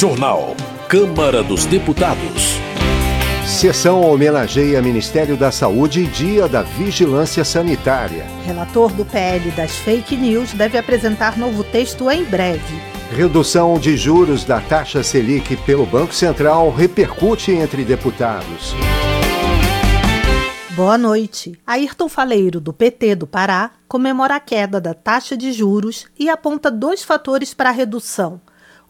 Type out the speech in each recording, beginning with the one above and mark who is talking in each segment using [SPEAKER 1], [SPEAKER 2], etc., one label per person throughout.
[SPEAKER 1] Jornal. Câmara dos Deputados.
[SPEAKER 2] Sessão homenageia Ministério da Saúde e Dia da Vigilância Sanitária.
[SPEAKER 3] Relator do PL das fake news deve apresentar novo texto em breve.
[SPEAKER 2] Redução de juros da taxa Selic pelo Banco Central repercute entre deputados.
[SPEAKER 3] Boa noite. Ayrton Faleiro, do PT do Pará, comemora a queda da taxa de juros e aponta dois fatores para a redução: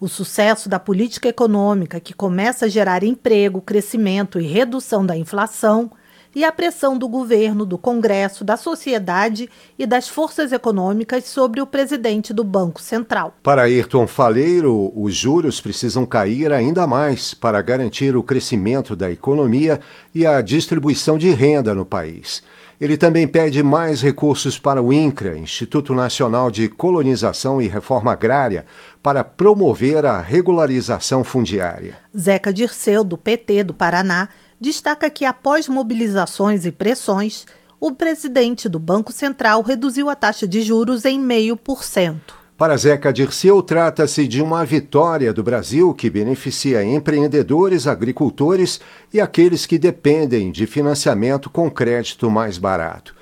[SPEAKER 3] o sucesso da política econômica, que começa a gerar emprego, crescimento e redução da inflação, e a pressão do governo, do Congresso, da sociedade e das forças econômicas sobre o presidente do Banco Central.
[SPEAKER 2] Para Ayrton Faleiro, os juros precisam cair ainda mais para garantir o crescimento da economia e a distribuição de renda no país. Ele também pede mais recursos para o INCRA, Instituto Nacional de Colonização e Reforma Agrária, para promover a regularização fundiária.
[SPEAKER 3] Zeca Dirceu, do PT do Paraná, destaca que, após mobilizações e pressões, o presidente do Banco Central reduziu a taxa de juros em 0,5%.
[SPEAKER 2] Para Zeca Dirceu, trata-se de uma vitória do Brasil que beneficia empreendedores, agricultores e aqueles que dependem de financiamento com crédito mais barato.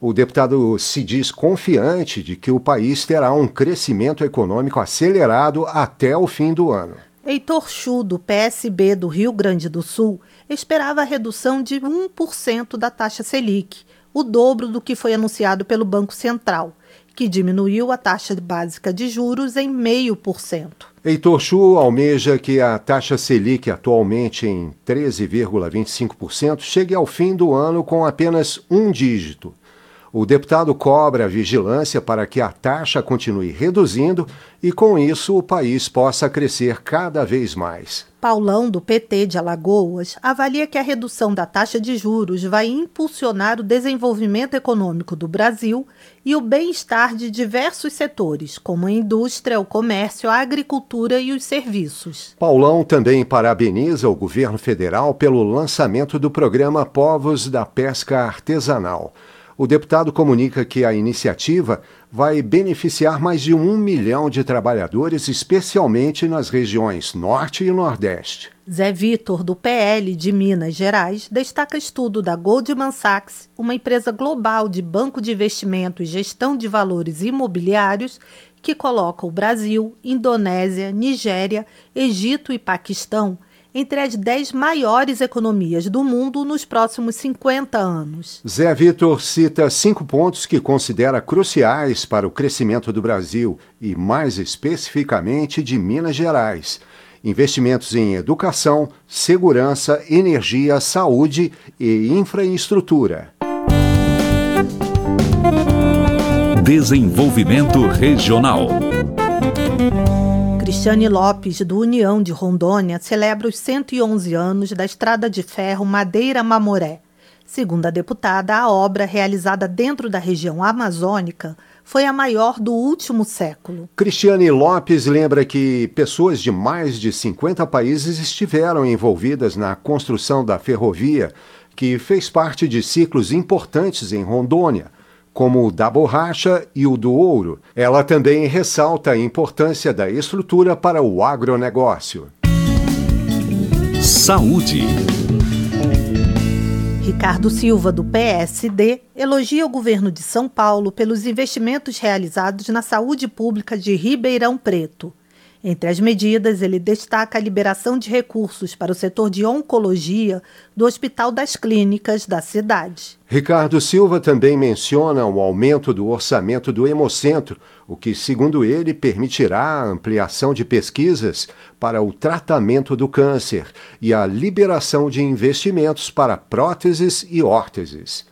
[SPEAKER 2] O deputado se diz confiante de que o país terá um crescimento econômico acelerado até o fim do ano.
[SPEAKER 3] Heitor Chu, do PSB do Rio Grande do Sul, esperava a redução de 1% da taxa Selic, o dobro do que foi anunciado pelo Banco Central, que diminuiu a taxa básica de juros em 0,5%.
[SPEAKER 2] Heitor Chu almeja que a taxa Selic, atualmente em 13,25%, chegue ao fim do ano com apenas um dígito o deputado cobra a vigilância para que a taxa continue reduzindo e, com isso, o país possa crescer cada vez mais.
[SPEAKER 3] Paulão, do PT de Alagoas, avalia que a redução da taxa de juros vai impulsionar o desenvolvimento econômico do Brasil e o bem-estar de diversos setores, como a indústria, o comércio, a agricultura e os serviços.
[SPEAKER 2] Paulão também parabeniza o governo federal pelo lançamento do programa Povos da Pesca Artesanal. O deputado comunica que a iniciativa vai beneficiar mais de um milhão de trabalhadores, especialmente nas regiões Norte e Nordeste.
[SPEAKER 3] Zé Vitor, do PL de Minas Gerais, destaca estudo da Goldman Sachs, uma empresa global de banco de investimento e gestão de valores imobiliários, que coloca o Brasil, Indonésia, Nigéria, Egito e Paquistão entre as 10 maiores economias do mundo nos próximos 50 anos.
[SPEAKER 2] Zé Vitor cita cinco pontos que considera cruciais para o crescimento do Brasil e, mais especificamente, de Minas Gerais. Investimentos em educação, segurança, energia, saúde e infraestrutura.
[SPEAKER 1] Desenvolvimento Regional.
[SPEAKER 3] Cristiane Lopes, do União de Rondônia, celebra os 111 anos da Estrada de Ferro Madeira Mamoré. Segundo a deputada, a obra, realizada dentro da região amazônica, foi a maior do último século.
[SPEAKER 2] Cristiane Lopes lembra que pessoas de mais de 50 países estiveram envolvidas na construção da ferrovia, que fez parte de ciclos importantes em Rondônia como o da borracha e o do ouro. Ela também ressalta a importância da estrutura para o agronegócio.
[SPEAKER 1] Saúde.
[SPEAKER 3] Ricardo Silva, do PSD, elogia o governo de São Paulo pelos investimentos realizados na saúde pública de Ribeirão Preto. Entre as medidas, ele destaca a liberação de recursos para o setor de oncologia do Hospital das Clínicas da cidade.
[SPEAKER 2] Ricardo Silva também menciona o aumento do orçamento do Hemocentro, o que, segundo ele, permitirá a ampliação de pesquisas para o tratamento do câncer e a liberação de investimentos para próteses e órteses.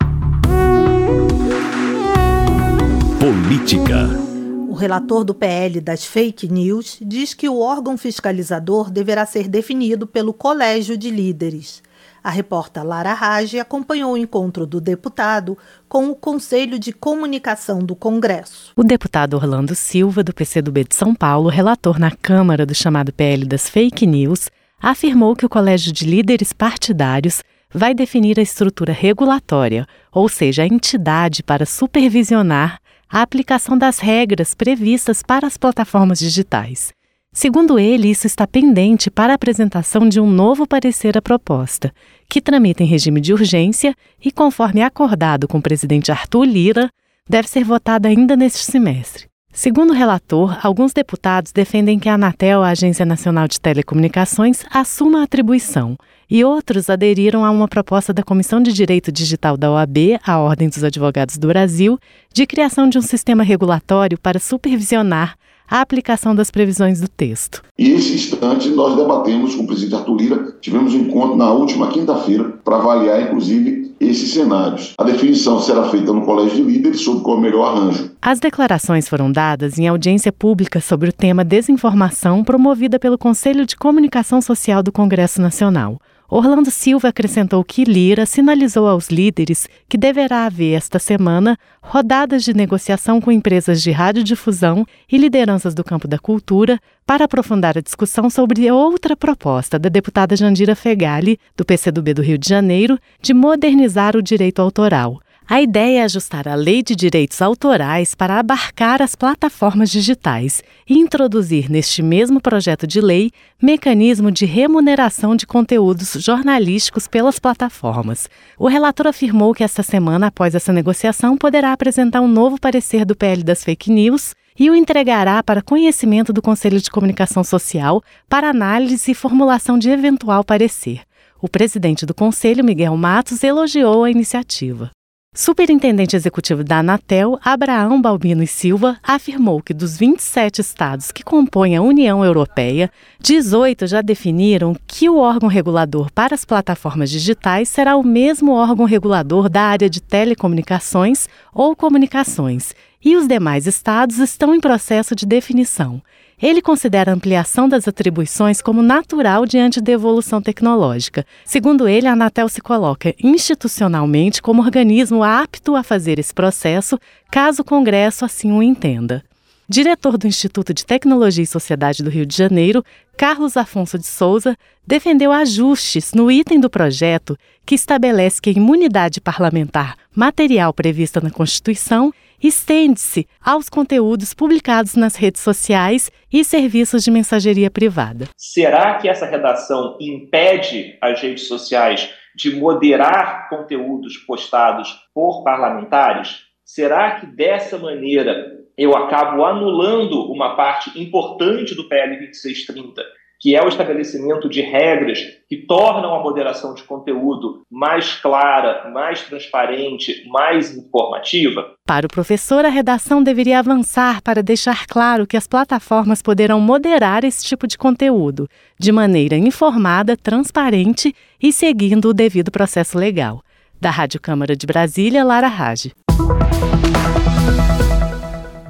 [SPEAKER 1] Política.
[SPEAKER 3] O relator do PL das fake news diz que o órgão fiscalizador deverá ser definido pelo Colégio de Líderes. A repórter Lara Rage acompanhou o encontro do deputado com o Conselho de Comunicação do Congresso.
[SPEAKER 4] O deputado Orlando Silva, do PCdoB de São Paulo, relator na Câmara do chamado PL das Fake News, afirmou que o Colégio de Líderes Partidários vai definir a estrutura regulatória, ou seja, a entidade para supervisionar a aplicação das regras previstas para as plataformas digitais. Segundo ele, isso está pendente para a apresentação de um novo parecer à proposta, que tramita em regime de urgência e, conforme acordado com o presidente Arthur Lira, deve ser votada ainda neste semestre. Segundo o relator, alguns deputados defendem que a Anatel, a Agência Nacional de Telecomunicações, assuma a atribuição, e outros aderiram a uma proposta da Comissão de Direito Digital da OAB, a Ordem dos Advogados do Brasil, de criação de um sistema regulatório para supervisionar a aplicação das previsões do texto.
[SPEAKER 5] E esse instante nós debatemos com o presidente Arthur Lira, tivemos um encontro na última quinta-feira para avaliar, inclusive, esses cenários. A definição será feita no Colégio de Líderes sobre qual é o melhor arranjo.
[SPEAKER 4] As declarações foram dadas em audiência pública sobre o tema desinformação promovida pelo Conselho de Comunicação Social do Congresso Nacional. Orlando Silva acrescentou que Lira sinalizou aos líderes que deverá haver esta semana rodadas de negociação com empresas de radiodifusão e lideranças do campo da cultura para aprofundar a discussão sobre outra proposta da deputada Jandira Fegali, do PCdoB do Rio de Janeiro, de modernizar o direito autoral. A ideia é ajustar a lei de direitos autorais para abarcar as plataformas digitais e introduzir neste mesmo projeto de lei mecanismo de remuneração de conteúdos jornalísticos pelas plataformas. O relator afirmou que esta semana, após essa negociação, poderá apresentar um novo parecer do PL das fake news e o entregará para conhecimento do Conselho de Comunicação Social para análise e formulação de eventual parecer. O presidente do Conselho, Miguel Matos, elogiou a iniciativa. Superintendente executivo da Anatel, Abraão Balbino e Silva, afirmou que dos 27 estados que compõem a União Europeia, 18 já definiram que o órgão regulador para as plataformas digitais será o mesmo órgão regulador da área de telecomunicações ou comunicações, e os demais estados estão em processo de definição. Ele considera a ampliação das atribuições como natural diante da evolução tecnológica. Segundo ele, a Anatel se coloca institucionalmente como organismo apto a fazer esse processo, caso o Congresso assim o entenda. Diretor do Instituto de Tecnologia e Sociedade do Rio de Janeiro, Carlos Afonso de Souza, defendeu ajustes no item do projeto que estabelece que a imunidade parlamentar material prevista na Constituição estende-se aos conteúdos publicados nas redes sociais e serviços de mensageria privada.
[SPEAKER 6] Será que essa redação impede as redes sociais de moderar conteúdos postados por parlamentares? Será que dessa maneira eu acabo anulando uma parte importante do PL 2630, que é o estabelecimento de regras que tornam a moderação de conteúdo mais clara, mais transparente, mais informativa?
[SPEAKER 4] Para o professor, a redação deveria avançar para deixar claro que as plataformas poderão moderar esse tipo de conteúdo de maneira informada, transparente e seguindo o devido processo legal. Da Rádio Câmara de Brasília, Lara Rage.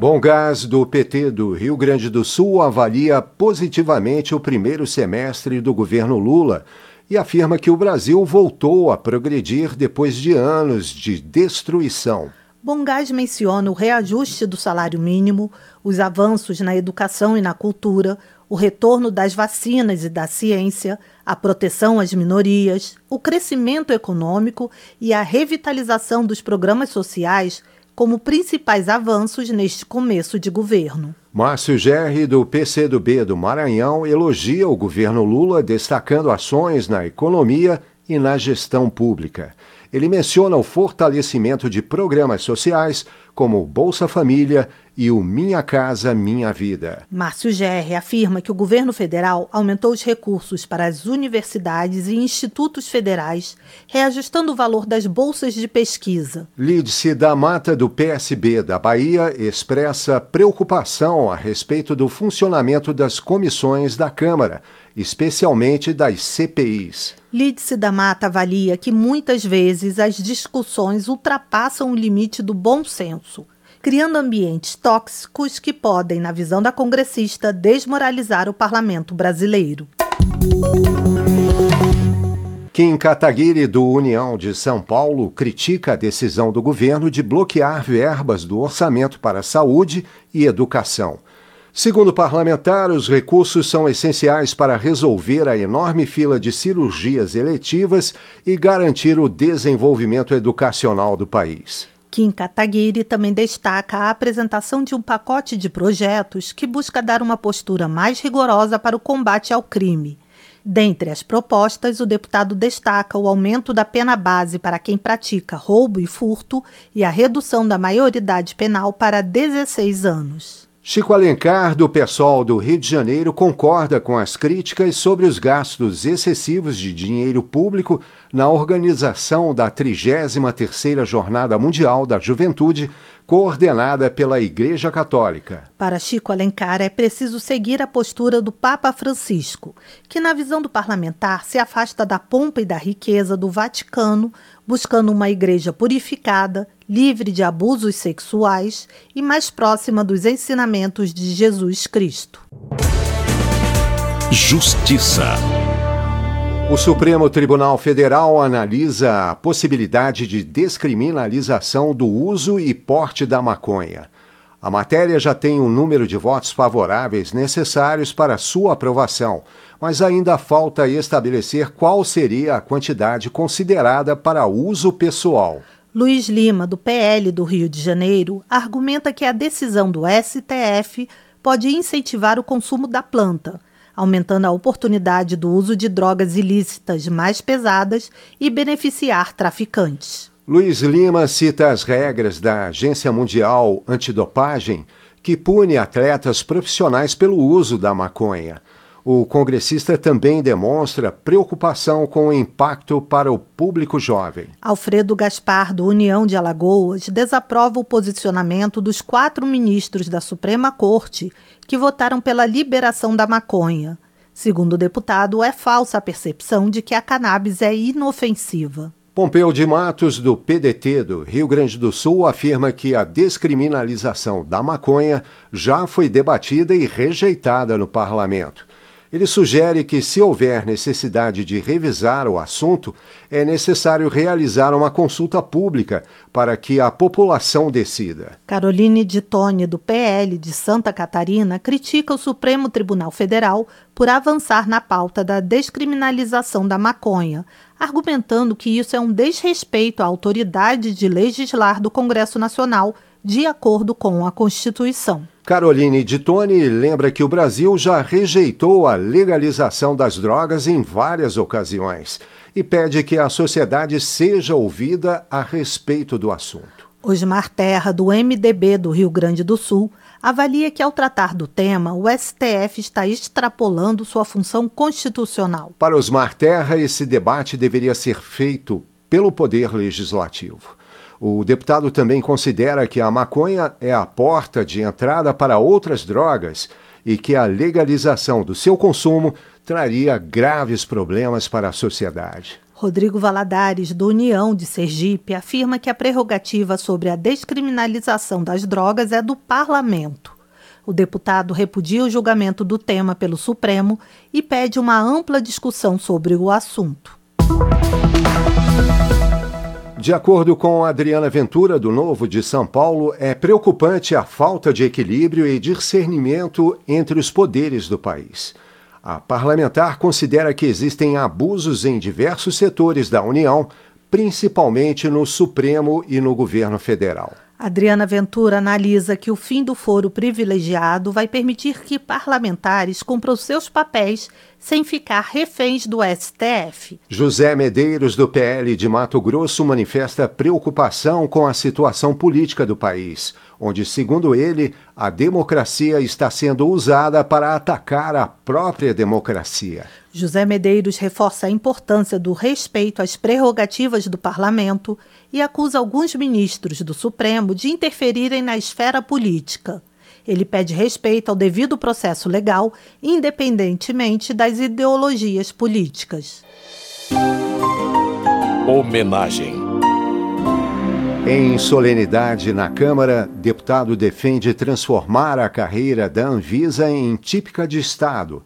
[SPEAKER 2] Bom Gás do PT do Rio Grande do Sul avalia positivamente o primeiro semestre do governo Lula e afirma que o Brasil voltou a progredir depois de anos de destruição.
[SPEAKER 3] Bom Gás menciona o reajuste do salário mínimo, os avanços na educação e na cultura, o retorno das vacinas e da ciência, a proteção às minorias, o crescimento econômico e a revitalização dos programas sociais como principais avanços neste começo de governo.
[SPEAKER 2] Márcio Gerri, do PCdoB do Maranhão, elogia o governo Lula, destacando ações na economia e na gestão pública. Ele menciona o fortalecimento de programas sociais, como o Bolsa Família e o Minha Casa Minha Vida.
[SPEAKER 3] Márcio Gerri afirma que o governo federal aumentou os recursos para as universidades e institutos federais, reajustando o valor das bolsas de pesquisa.
[SPEAKER 2] Lídice da Mata, do PSB da Bahia, expressa preocupação a respeito do funcionamento das comissões da Câmara, especialmente das CPIs.
[SPEAKER 3] Lídice da Mata avalia que muitas vezes as discussões ultrapassam o limite do bom senso criando ambientes tóxicos que podem, na visão da congressista, desmoralizar o parlamento brasileiro.
[SPEAKER 2] Kim Kataguiri, do União de São Paulo, critica a decisão do governo de bloquear verbas do orçamento para saúde e educação. Segundo o parlamentar, os recursos são essenciais para resolver a enorme fila de cirurgias eletivas e garantir o desenvolvimento educacional do país.
[SPEAKER 3] Kim Kataguiri também destaca a apresentação de um pacote de projetos que busca dar uma postura mais rigorosa para o combate ao crime. Dentre as propostas, o deputado destaca o aumento da pena base para quem pratica roubo e furto e a redução da maioridade penal para 16 anos.
[SPEAKER 2] Chico Alencar, do PSOL do Rio de Janeiro, concorda com as críticas sobre os gastos excessivos de dinheiro público na organização da 33ª Jornada Mundial da Juventude, coordenada pela Igreja Católica.
[SPEAKER 3] Para Chico Alencar, é preciso seguir a postura do Papa Francisco, que, na visão do parlamentar, se afasta da pompa e da riqueza do Vaticano, buscando uma igreja purificada, livre de abusos sexuais e mais próxima dos ensinamentos de Jesus Cristo.
[SPEAKER 1] Justiça.
[SPEAKER 2] O Supremo Tribunal Federal analisa a possibilidade de descriminalização do uso e porte da maconha. A matéria já tem um número de votos favoráveis necessários para sua aprovação, mas ainda falta estabelecer qual seria a quantidade considerada para uso pessoal.
[SPEAKER 3] Luiz Lima, do PL do Rio de Janeiro, argumenta que a decisão do STF pode incentivar o consumo da planta, aumentando a oportunidade do uso de drogas ilícitas mais pesadas e beneficiar traficantes.
[SPEAKER 2] Luiz Lima cita as regras da Agência Mundial Antidopagem, que pune atletas profissionais pelo uso da maconha. O congressista também demonstra preocupação com o impacto para o público jovem.
[SPEAKER 3] Alfredo Gaspar, do União de Alagoas, desaprova o posicionamento dos quatro ministros da Suprema Corte que votaram pela liberação da maconha. Segundo o deputado, é falsa a percepção de que a cannabis é inofensiva.
[SPEAKER 2] Pompeu de Matos, do PDT do Rio Grande do Sul, afirma que a descriminalização da maconha já foi debatida e rejeitada no parlamento. Ele sugere que, se houver necessidade de revisar o assunto, é necessário realizar uma consulta pública para que a população decida.
[SPEAKER 3] Caroline de Tone, do PL de Santa Catarina, critica o Supremo Tribunal Federal por avançar na pauta da descriminalização da maconha, argumentando que isso é um desrespeito à autoridade de legislar do Congresso Nacional, de acordo com a Constituição.
[SPEAKER 2] Caroline de Tone lembra que o Brasil já rejeitou a legalização das drogas em várias ocasiões e pede que a sociedade seja ouvida a respeito do assunto.
[SPEAKER 3] Osmar Terra, do MDB do Rio Grande do Sul, avalia que, ao tratar do tema, o STF está extrapolando sua função constitucional.
[SPEAKER 2] Para Osmar Terra, esse debate deveria ser feito pelo Poder Legislativo. O deputado também considera que a maconha é a porta de entrada para outras drogas e que a legalização do seu consumo traria graves problemas para a sociedade.
[SPEAKER 3] Rodrigo Valadares, do União de Sergipe, afirma que a prerrogativa sobre a descriminalização das drogas é do parlamento. O deputado repudia o julgamento do tema pelo Supremo e pede uma ampla discussão sobre o assunto.
[SPEAKER 2] De acordo com Adriana Ventura, do Novo de São Paulo, é preocupante a falta de equilíbrio e discernimento entre os poderes do país. A parlamentar considera que existem abusos em diversos setores da União, principalmente no Supremo e no governo federal.
[SPEAKER 3] Adriana Ventura analisa que o fim do foro privilegiado vai permitir que parlamentares cumpram seus papéis sem ficar reféns do STF.
[SPEAKER 2] José Medeiros, do PL de Mato Grosso, manifesta preocupação com a situação política do país, onde, segundo ele, a democracia está sendo usada para atacar a própria democracia.
[SPEAKER 3] José Medeiros reforça a importância do respeito às prerrogativas do parlamento e acusa alguns ministros do Supremo de interferirem na esfera política. Ele pede respeito ao devido processo legal, independentemente das ideologias políticas.
[SPEAKER 1] Homenagem.
[SPEAKER 2] Em solenidade na Câmara, deputado defende transformar a carreira da Anvisa em típica de Estado.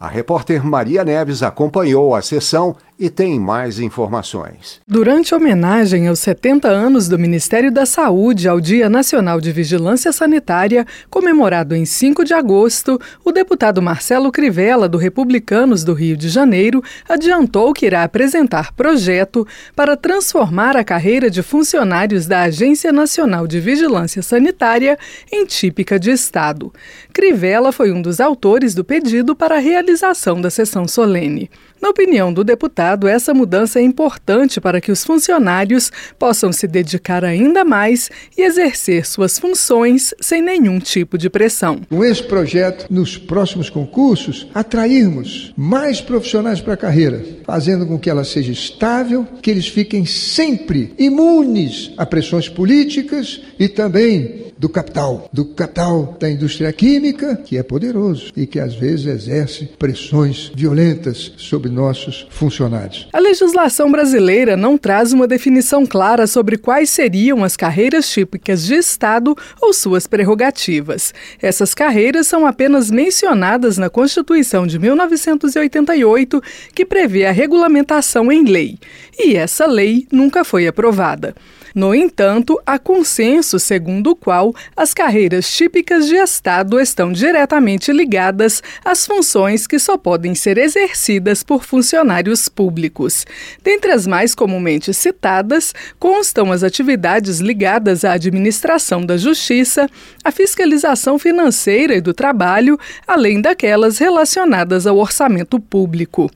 [SPEAKER 2] A repórter Maria Neves acompanhou a sessão e tem mais informações.
[SPEAKER 7] Durante homenagem aos 70 anos do Ministério da Saúde ao Dia Nacional de Vigilância Sanitária, comemorado em 5 de agosto, o deputado Marcelo Crivella, do Republicanos do Rio de Janeiro, adiantou que irá apresentar projeto para transformar a carreira de funcionários da Agência Nacional de Vigilância Sanitária em típica de Estado. Crivella foi um dos autores do pedido para a realização da sessão solene. Na opinião do deputado, essa mudança é importante para que os funcionários possam se dedicar ainda mais e exercer suas funções sem nenhum tipo de pressão.
[SPEAKER 8] Com esse projeto, nos próximos concursos, atrairmos mais profissionais para a carreira, fazendo com que ela seja estável, que eles fiquem sempre imunes a pressões políticas e também do capital, do capital da indústria química, que é poderoso e que às vezes exerce pressões violentas sobre nossos funcionários.
[SPEAKER 7] A legislação brasileira não traz uma definição clara sobre quais seriam as carreiras típicas de Estado ou suas prerrogativas. Essas carreiras são apenas mencionadas na Constituição de 1988, que prevê a regulamentação em lei. E essa lei nunca foi aprovada. No entanto, há consenso segundo o qual as carreiras típicas de Estado estão diretamente ligadas às funções que só podem ser exercidas por funcionários públicos. Dentre as mais comumente citadas, constam as atividades ligadas à administração da justiça, à fiscalização financeira e do trabalho, além daquelas relacionadas ao orçamento público.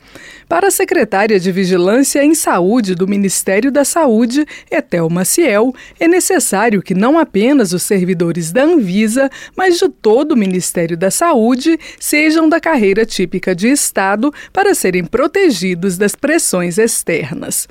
[SPEAKER 7] Para a secretária de Vigilância em Saúde do Ministério da Saúde, Etel Maciel, é necessário que não apenas os servidores da Anvisa, mas de todo o Ministério da Saúde sejam da carreira típica de Estado para serem protegidos das pressões externas.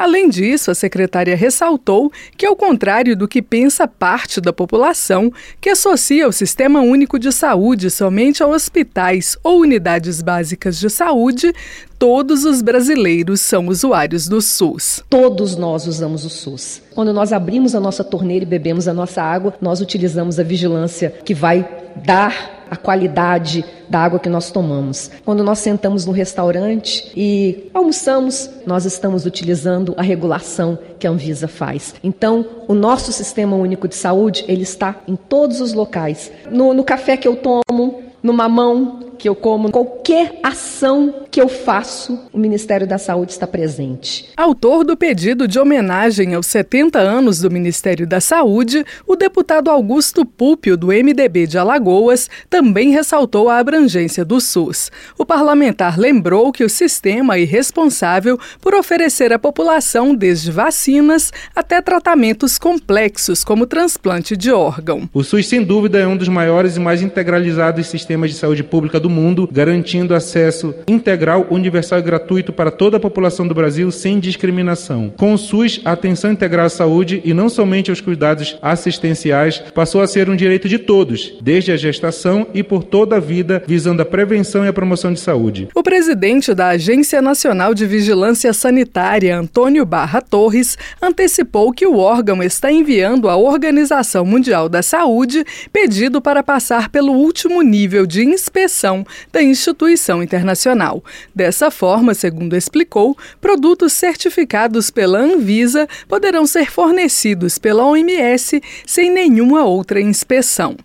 [SPEAKER 7] Além disso, a secretária ressaltou que, ao contrário do que pensa parte da população, que associa o Sistema Único de Saúde somente a hospitais ou unidades básicas de saúde, todos os brasileiros são usuários do SUS.
[SPEAKER 9] Todos nós usamos o SUS. Quando nós abrimos a nossa torneira e bebemos a nossa água, nós utilizamos a vigilância que vai dar a qualidade da água que nós tomamos. Quando nós sentamos no restaurante e almoçamos, nós estamos utilizando a regulação que a Anvisa faz. Então, o nosso sistema único de saúde, ele está em todos os locais. No, no café que eu tomo, no mamão que eu como, qualquer ação que eu faço, o Ministério da Saúde está presente.
[SPEAKER 7] Autor do pedido de homenagem aos 70 anos do Ministério da Saúde, o deputado Augusto Púpio, do MDB de Alagoas, também ressaltou a abrangência do SUS. O parlamentar lembrou que o sistema é responsável por oferecer à população desde vacinas até tratamentos complexos, como transplante de órgão.
[SPEAKER 10] O SUS, sem dúvida, é um dos maiores e mais integralizados sistemas de saúde pública do mundo, garantindo acesso integral, universal e gratuito para toda a população do Brasil sem discriminação. Com o SUS, a atenção integral à saúde e não somente aos cuidados assistenciais passou a ser um direito de todos, desde a gestação e por toda a vida, visando a prevenção e a promoção de saúde.
[SPEAKER 7] O presidente da Agência Nacional de Vigilância Sanitária, Antônio Barra Torres, antecipou que o órgão está enviando à Organização Mundial da Saúde pedido para passar pelo último nível de inspeção da instituição internacional. Dessa forma, segundo explicou, produtos certificados pela Anvisa poderão ser fornecidos pela OMS sem nenhuma outra inspeção.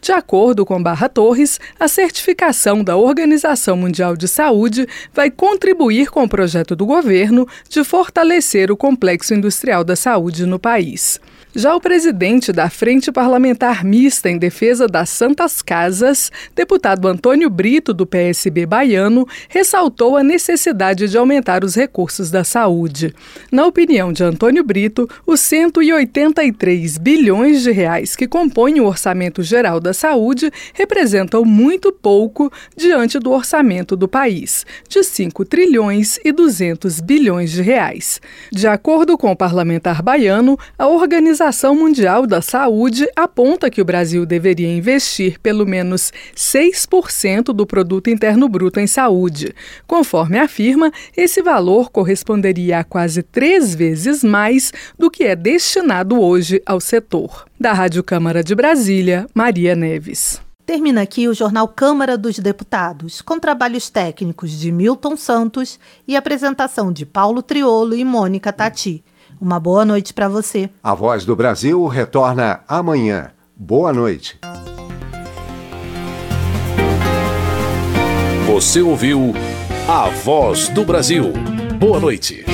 [SPEAKER 7] De acordo com Barra Torres, a certificação da Organização Mundial de Saúde vai contribuir com o projeto do governo de fortalecer o complexo industrial da saúde no país. Já o presidente da Frente Parlamentar Mista em Defesa das Santas Casas, deputado Antônio Brito, do PSB baiano, ressaltou a necessidade de aumentar os recursos da saúde. Na opinião de Antônio Brito, os 183 bilhões de reais que compõem o orçamento geral da saúde representam muito pouco diante do orçamento do país, de 5 trilhões e 200 bilhões de reais. De acordo com o parlamentar baiano, a organização Organização Mundial da Saúde aponta que o Brasil deveria investir pelo menos 6% do produto interno bruto em saúde. Conforme afirma, esse valor corresponderia a quase três vezes mais do que é destinado hoje ao setor. Da Rádio Câmara de Brasília, Maria Neves.
[SPEAKER 3] Termina aqui o jornal Câmara dos Deputados, com trabalhos técnicos de Milton Santos e apresentação de Paulo Triolo e Mônica Tati. Uma boa noite para você.
[SPEAKER 2] A Voz do Brasil retorna amanhã. Boa noite.
[SPEAKER 1] Você ouviu A Voz do Brasil. Boa noite.